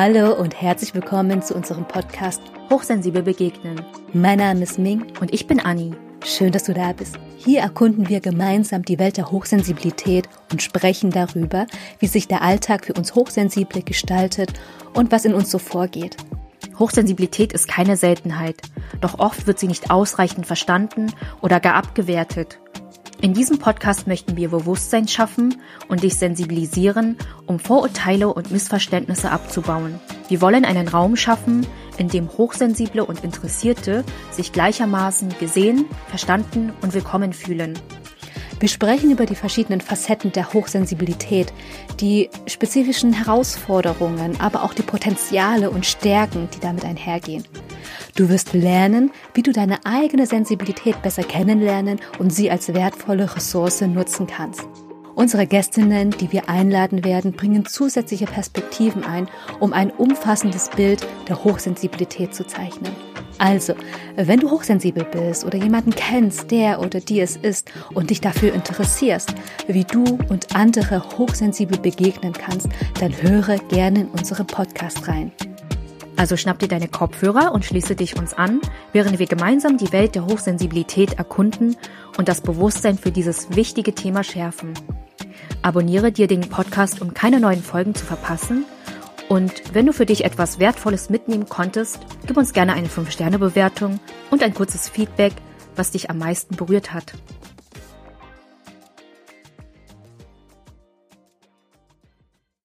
Hallo und herzlich willkommen zu unserem Podcast Hochsensibel begegnen. Mein Name ist Ming und ich bin Anni. Schön, dass du da bist. Hier erkunden wir gemeinsam die Welt der Hochsensibilität und sprechen darüber, wie sich der Alltag für uns Hochsensible gestaltet und was in uns so vorgeht. Hochsensibilität ist keine Seltenheit, doch oft wird sie nicht ausreichend verstanden oder gar abgewertet. In diesem Podcast möchten wir Bewusstsein schaffen und dich sensibilisieren, um Vorurteile und Missverständnisse abzubauen. Wir wollen einen Raum schaffen, in dem Hochsensible und Interessierte sich gleichermaßen gesehen, verstanden und willkommen fühlen. Wir sprechen über die verschiedenen Facetten der Hochsensibilität, die spezifischen Herausforderungen, aber auch die Potenziale und Stärken, die damit einhergehen. Du wirst lernen, wie du deine eigene Sensibilität besser kennenlernen und sie als wertvolle Ressource nutzen kannst. Unsere Gästinnen, die wir einladen werden, bringen zusätzliche Perspektiven ein, um ein umfassendes Bild der Hochsensibilität zu zeichnen. Also, wenn du hochsensibel bist oder jemanden kennst, der oder die es ist und dich dafür interessierst, wie du und andere hochsensibel begegnen kannst, dann höre gerne in unseren Podcast rein. Also schnapp dir deine Kopfhörer und schließe dich uns an, während wir gemeinsam die Welt der Hochsensibilität erkunden und das Bewusstsein für dieses wichtige Thema schärfen. Abonniere dir den Podcast, um keine neuen Folgen zu verpassen. Und wenn du für dich etwas Wertvolles mitnehmen konntest, gib uns gerne eine 5-Sterne-Bewertung und ein kurzes Feedback, was dich am meisten berührt hat.